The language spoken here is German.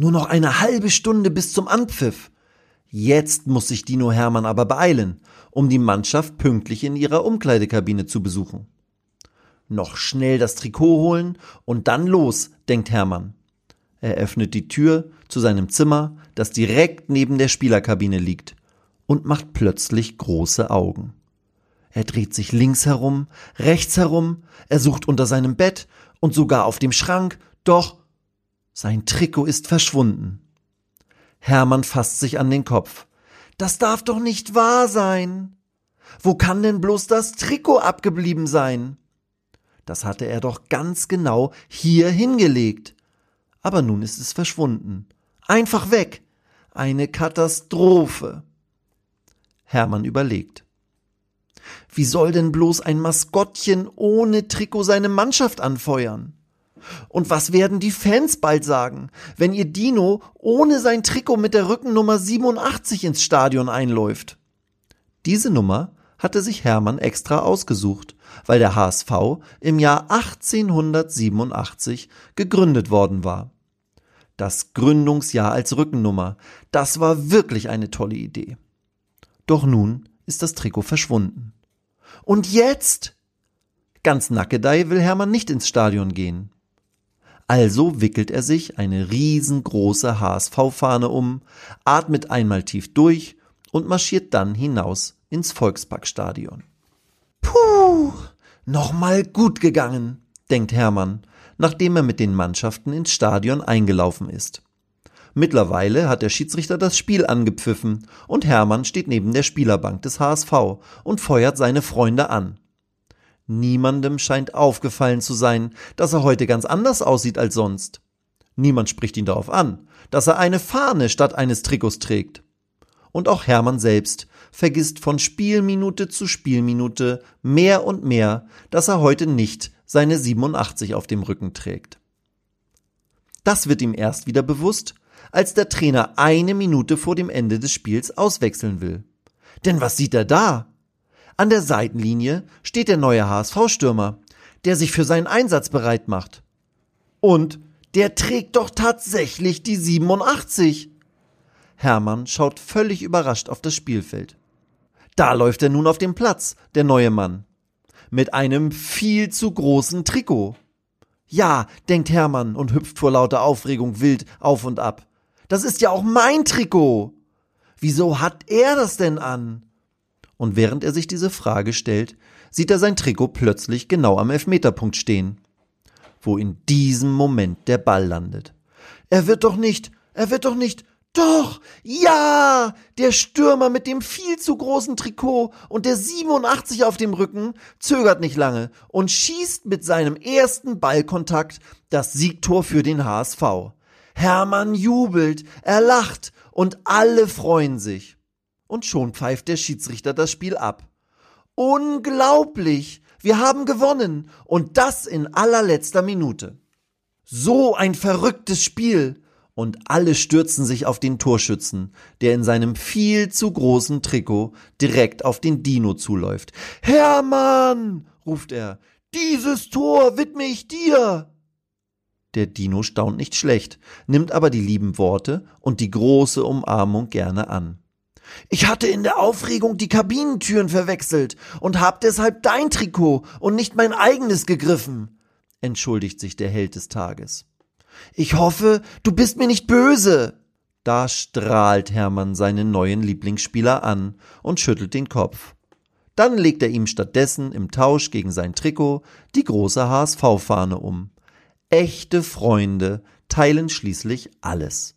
Nur noch eine halbe Stunde bis zum Anpfiff. Jetzt muss sich Dino Hermann aber beeilen, um die Mannschaft pünktlich in ihrer Umkleidekabine zu besuchen. Noch schnell das Trikot holen und dann los, denkt Hermann. Er öffnet die Tür zu seinem Zimmer, das direkt neben der Spielerkabine liegt, und macht plötzlich große Augen. Er dreht sich links herum, rechts herum, er sucht unter seinem Bett und sogar auf dem Schrank, doch sein Trikot ist verschwunden. Hermann fasst sich an den Kopf. Das darf doch nicht wahr sein. Wo kann denn bloß das Trikot abgeblieben sein? Das hatte er doch ganz genau hier hingelegt. Aber nun ist es verschwunden. Einfach weg. Eine Katastrophe. Hermann überlegt. Wie soll denn bloß ein Maskottchen ohne Trikot seine Mannschaft anfeuern? Und was werden die Fans bald sagen, wenn ihr Dino ohne sein Trikot mit der Rückennummer 87 ins Stadion einläuft? Diese Nummer hatte sich Hermann extra ausgesucht, weil der HSV im Jahr 1887 gegründet worden war. Das Gründungsjahr als Rückennummer, das war wirklich eine tolle Idee. Doch nun ist das Trikot verschwunden. Und jetzt? Ganz nackedei will Hermann nicht ins Stadion gehen. Also wickelt er sich eine riesengroße HSV-Fahne um, atmet einmal tief durch und marschiert dann hinaus ins Volksparkstadion. Puh, nochmal gut gegangen, denkt Hermann, nachdem er mit den Mannschaften ins Stadion eingelaufen ist. Mittlerweile hat der Schiedsrichter das Spiel angepfiffen und Hermann steht neben der Spielerbank des HSV und feuert seine Freunde an. Niemandem scheint aufgefallen zu sein, dass er heute ganz anders aussieht als sonst. Niemand spricht ihn darauf an, dass er eine Fahne statt eines Trikots trägt. Und auch Hermann selbst vergisst von Spielminute zu Spielminute mehr und mehr, dass er heute nicht seine 87 auf dem Rücken trägt. Das wird ihm erst wieder bewusst, als der Trainer eine Minute vor dem Ende des Spiels auswechseln will. Denn was sieht er da? An der Seitenlinie steht der neue HSV-Stürmer, der sich für seinen Einsatz bereit macht. Und der trägt doch tatsächlich die 87. Hermann schaut völlig überrascht auf das Spielfeld. Da läuft er nun auf dem Platz, der neue Mann. Mit einem viel zu großen Trikot. Ja, denkt Hermann und hüpft vor lauter Aufregung wild auf und ab. Das ist ja auch mein Trikot. Wieso hat er das denn an? Und während er sich diese Frage stellt, sieht er sein Trikot plötzlich genau am Elfmeterpunkt stehen, wo in diesem Moment der Ball landet. Er wird doch nicht, er wird doch nicht, doch, ja, der Stürmer mit dem viel zu großen Trikot und der 87 auf dem Rücken zögert nicht lange und schießt mit seinem ersten Ballkontakt das Siegtor für den HSV. Hermann jubelt, er lacht und alle freuen sich. Und schon pfeift der Schiedsrichter das Spiel ab. Unglaublich! Wir haben gewonnen und das in allerletzter Minute. So ein verrücktes Spiel! Und alle stürzen sich auf den Torschützen, der in seinem viel zu großen Trikot direkt auf den Dino zuläuft. Hermann! ruft er. Dieses Tor widme ich dir! Der Dino staunt nicht schlecht, nimmt aber die lieben Worte und die große Umarmung gerne an. Ich hatte in der Aufregung die Kabinentüren verwechselt und hab deshalb dein Trikot und nicht mein eigenes gegriffen, entschuldigt sich der Held des Tages. Ich hoffe, du bist mir nicht böse. Da strahlt Hermann seinen neuen Lieblingsspieler an und schüttelt den Kopf. Dann legt er ihm stattdessen im Tausch gegen sein Trikot die große HSV-Fahne um. Echte Freunde teilen schließlich alles.